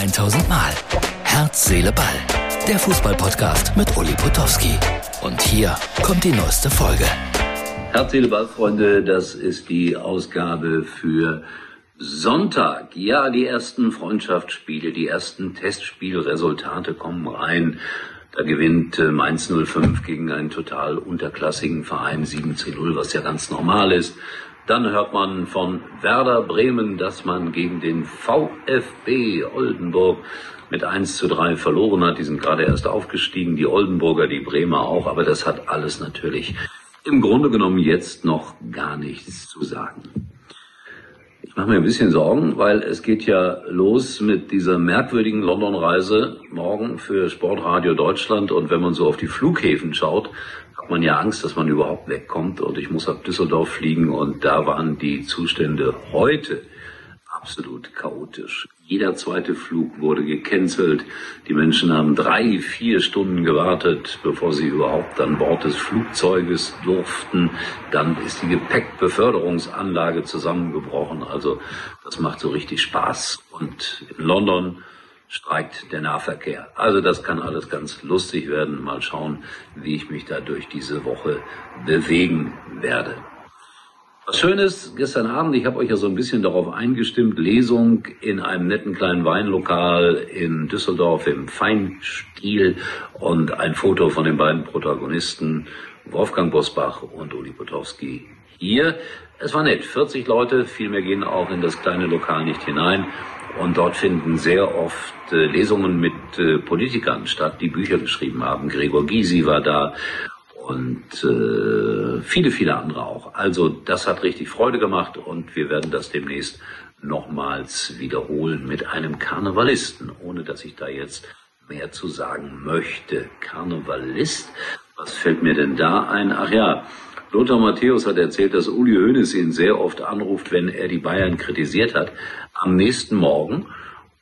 1000 Mal. Herz, Seele, Ball. Der Fußballpodcast mit Uli Potowski. Und hier kommt die neueste Folge. Herz, Seele, Ball, Freunde, das ist die Ausgabe für Sonntag. Ja, die ersten Freundschaftsspiele, die ersten Testspielresultate kommen rein. Da gewinnt äh, Mainz 05 gegen einen total unterklassigen Verein 7 zu 0, was ja ganz normal ist. Dann hört man von Werder Bremen, dass man gegen den VfB Oldenburg mit 1 zu 3 verloren hat. Die sind gerade erst aufgestiegen, die Oldenburger, die Bremer auch, aber das hat alles natürlich im Grunde genommen jetzt noch gar nichts zu sagen. Ich mache mir ein bisschen Sorgen, weil es geht ja los mit dieser merkwürdigen London-Reise morgen für Sportradio Deutschland. Und wenn man so auf die Flughäfen schaut, hat man ja Angst, dass man überhaupt wegkommt. Und ich muss ab Düsseldorf fliegen und da waren die Zustände heute absolut chaotisch. Jeder zweite Flug wurde gecancelt. Die Menschen haben drei, vier Stunden gewartet, bevor sie überhaupt an Bord des Flugzeuges durften. Dann ist die Gepäckbeförderungsanlage zusammengebrochen. Also das macht so richtig Spaß. Und in London streikt der Nahverkehr. Also das kann alles ganz lustig werden. Mal schauen, wie ich mich da durch diese Woche bewegen werde. Was Schönes, gestern Abend, ich habe euch ja so ein bisschen darauf eingestimmt, Lesung in einem netten kleinen Weinlokal in Düsseldorf im Feinstil und ein Foto von den beiden Protagonisten, Wolfgang Bosbach und Uli Potowski hier. Es war nett, 40 Leute, viel mehr gehen auch in das kleine Lokal nicht hinein. Und dort finden sehr oft äh, Lesungen mit äh, Politikern statt, die Bücher geschrieben haben. Gregor Gysi war da und äh, viele, viele andere auch. Also das hat richtig Freude gemacht und wir werden das demnächst nochmals wiederholen mit einem Karnevalisten, ohne dass ich da jetzt mehr zu sagen möchte. Karnevalist, was fällt mir denn da ein? Ach ja, Lothar Matthäus hat erzählt, dass Uli Hoeneß ihn sehr oft anruft, wenn er die Bayern kritisiert hat. Am nächsten Morgen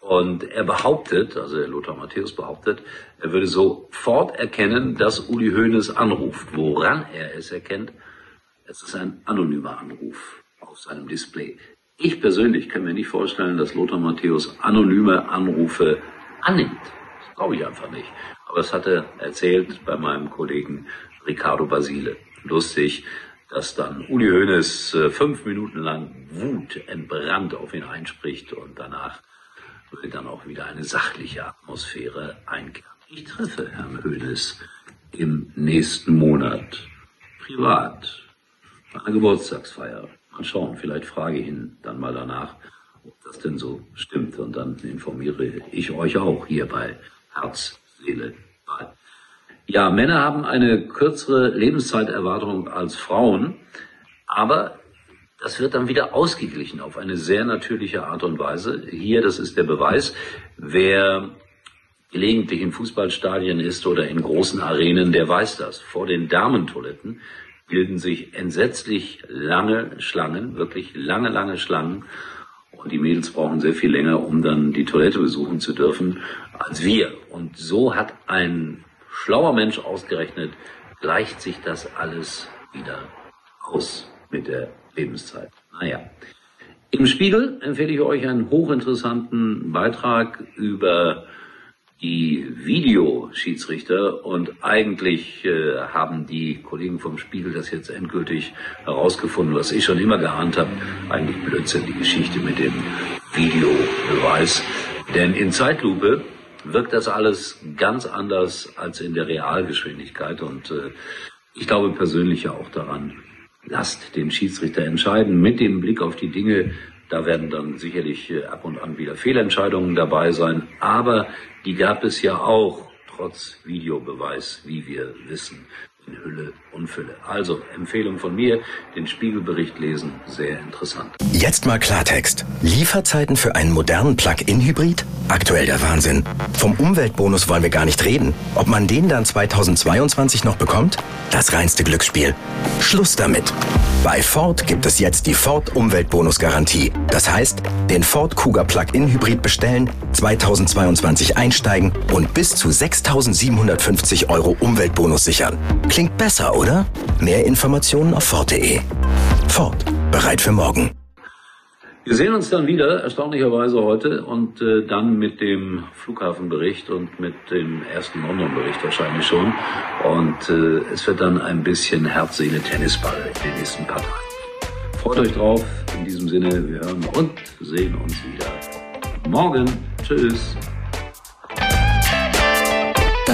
und er behauptet, also Lothar Matthäus behauptet, er würde sofort erkennen, dass Uli Hoeneß anruft. Woran er es erkennt, es ist ein anonymer Anruf auf seinem Display. Ich persönlich kann mir nicht vorstellen, dass Lothar Matthäus anonyme Anrufe annimmt. Das glaube ich einfach nicht. Aber hat er erzählt bei meinem Kollegen Ricardo Basile. Lustig, dass dann Uli Hoeneß äh, fünf Minuten lang Wut entbrannt auf ihn einspricht und danach würde dann auch wieder eine sachliche Atmosphäre einkehren. Ich treffe Herrn Hönes im nächsten Monat privat bei einer Geburtstagsfeier. Mal schauen, vielleicht frage ich ihn dann mal danach, ob das denn so stimmt. Und dann informiere ich euch auch hier bei Herz, Seele, Ball. Ja, Männer haben eine kürzere Lebenszeiterwartung als Frauen, aber das wird dann wieder ausgeglichen auf eine sehr natürliche Art und Weise. Hier, das ist der Beweis, wer gelegentlich in Fußballstadien ist oder in großen Arenen, der weiß das. Vor den Damentoiletten bilden sich entsetzlich lange Schlangen, wirklich lange, lange Schlangen. Und die Mädels brauchen sehr viel länger, um dann die Toilette besuchen zu dürfen, als wir. Und so hat ein schlauer Mensch ausgerechnet, gleicht sich das alles wieder aus mit der Lebenszeit. Naja. Im Spiegel empfehle ich euch einen hochinteressanten Beitrag über die Videoschiedsrichter und eigentlich äh, haben die Kollegen vom Spiegel das jetzt endgültig herausgefunden, was ich schon immer geahnt habe. Eigentlich Blödsinn, die Geschichte mit dem Videobeweis. Denn in Zeitlupe wirkt das alles ganz anders als in der Realgeschwindigkeit und äh, ich glaube persönlich ja auch daran, lasst den Schiedsrichter entscheiden mit dem Blick auf die Dinge. Da werden dann sicherlich äh, ab und an wieder Fehlentscheidungen dabei sein, aber die gab es ja auch trotz Videobeweis, wie wir wissen in Hülle und Fülle. Also Empfehlung von mir, den Spiegelbericht lesen, sehr interessant. Jetzt mal Klartext. Lieferzeiten für einen modernen Plug-in-Hybrid? Aktuell der Wahnsinn. Vom Umweltbonus wollen wir gar nicht reden. Ob man den dann 2022 noch bekommt? Das reinste Glücksspiel. Schluss damit. Bei Ford gibt es jetzt die Ford Umweltbonus-Garantie. Das heißt, den Ford Kuga Plug-in-Hybrid bestellen, 2022 einsteigen und bis zu 6.750 Euro Umweltbonus sichern. Klingt besser, oder? Mehr Informationen auf Ford.de. Ford. Bereit für morgen. Wir sehen uns dann wieder, erstaunlicherweise heute, und äh, dann mit dem Flughafenbericht und mit dem ersten London-Bericht wahrscheinlich schon. Und äh, es wird dann ein bisschen Herz, Seele, Tennisball in den nächsten paar Tagen. Freut euch drauf. In diesem Sinne, wir hören und sehen uns wieder. Morgen. Tschüss.